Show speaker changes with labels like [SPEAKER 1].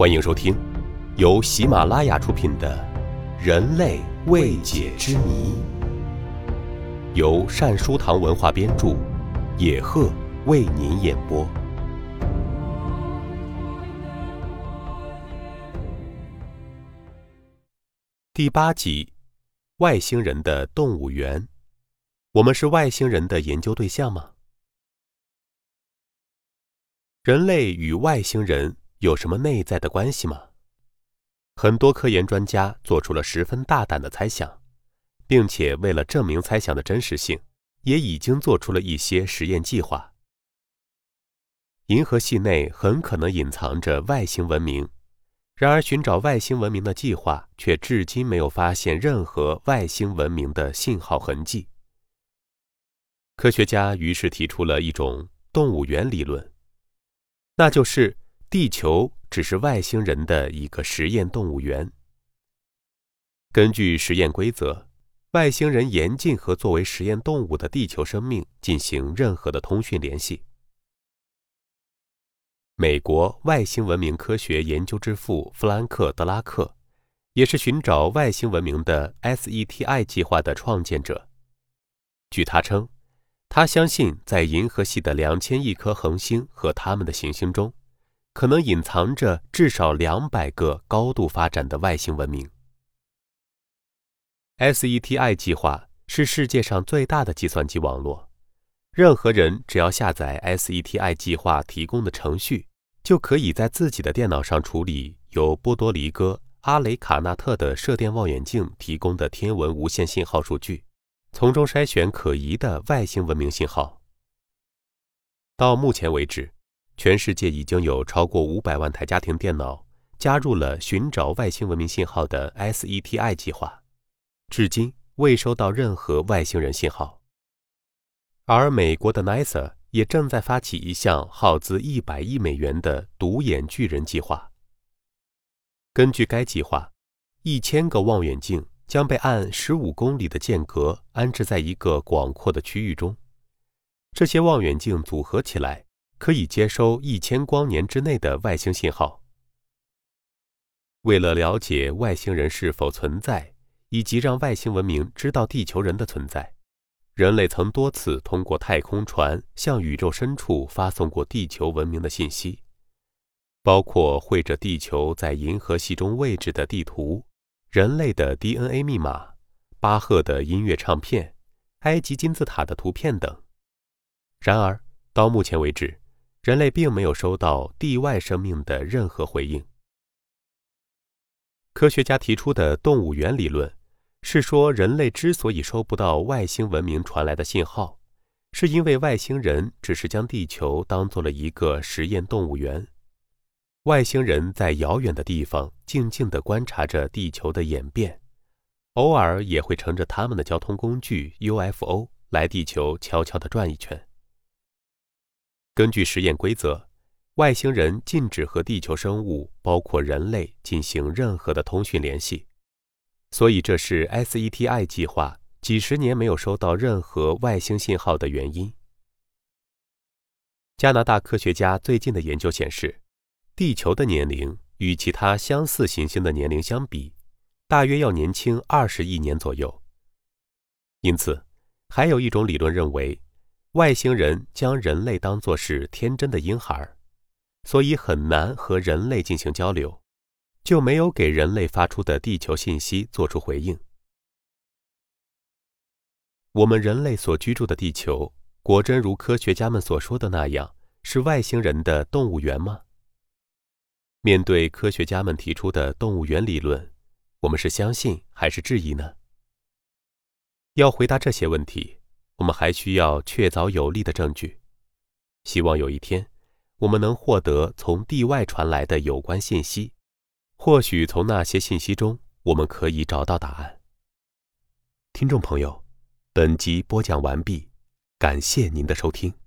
[SPEAKER 1] 欢迎收听由喜马拉雅出品的《人类未解之谜》，由善书堂文化编著，野鹤为您演播。第八集：外星人的动物园。我们是外星人的研究对象吗？人类与外星人有什么内在的关系吗？很多科研专家做出了十分大胆的猜想，并且为了证明猜想的真实性，也已经做出了一些实验计划。银河系内很可能隐藏着外星文明，然而寻找外星文明的计划却至今没有发现任何外星文明的信号痕迹。科学家于是提出了一种动物园理论。那就是地球只是外星人的一个实验动物园。根据实验规则，外星人严禁和作为实验动物的地球生命进行任何的通讯联系。美国外星文明科学研究之父弗兰克·德拉克，也是寻找外星文明的 SETI 计划的创建者。据他称。他相信，在银河系的两千亿颗恒星和它们的行星中，可能隐藏着至少两百个高度发展的外星文明。SETI 计划是世界上最大的计算机网络，任何人只要下载 SETI 计划提供的程序，就可以在自己的电脑上处理由波多黎各阿雷卡纳特的射电望远镜提供的天文无线信号数据。从中筛选可疑的外星文明信号。到目前为止，全世界已经有超过五百万台家庭电脑加入了寻找外星文明信号的 SETI 计划，至今未收到任何外星人信号。而美国的 NASA 也正在发起一项耗资一百亿美元的“独眼巨人”计划。根据该计划，一千个望远镜。将被按十五公里的间隔安置在一个广阔的区域中。这些望远镜组合起来，可以接收一千光年之内的外星信号。为了了解外星人是否存在，以及让外星文明知道地球人的存在，人类曾多次通过太空船向宇宙深处发送过地球文明的信息，包括绘着地球在银河系中位置的地图。人类的 DNA 密码、巴赫的音乐唱片、埃及金字塔的图片等。然而，到目前为止，人类并没有收到地外生命的任何回应。科学家提出的动物园理论是说，人类之所以收不到外星文明传来的信号，是因为外星人只是将地球当做了一个实验动物园。外星人在遥远的地方静静地观察着地球的演变，偶尔也会乘着他们的交通工具 UFO 来地球悄悄地转一圈。根据实验规则，外星人禁止和地球生物，包括人类进行任何的通讯联系，所以这是 SETI 计划几十年没有收到任何外星信号的原因。加拿大科学家最近的研究显示。地球的年龄与其他相似行星的年龄相比，大约要年轻二十亿年左右。因此，还有一种理论认为，外星人将人类当作是天真的婴孩，所以很难和人类进行交流，就没有给人类发出的地球信息做出回应。我们人类所居住的地球，果真如科学家们所说的那样，是外星人的动物园吗？面对科学家们提出的动物园理论，我们是相信还是质疑呢？要回答这些问题，我们还需要确凿有力的证据。希望有一天，我们能获得从地外传来的有关信息，或许从那些信息中，我们可以找到答案。听众朋友，本集播讲完毕，感谢您的收听。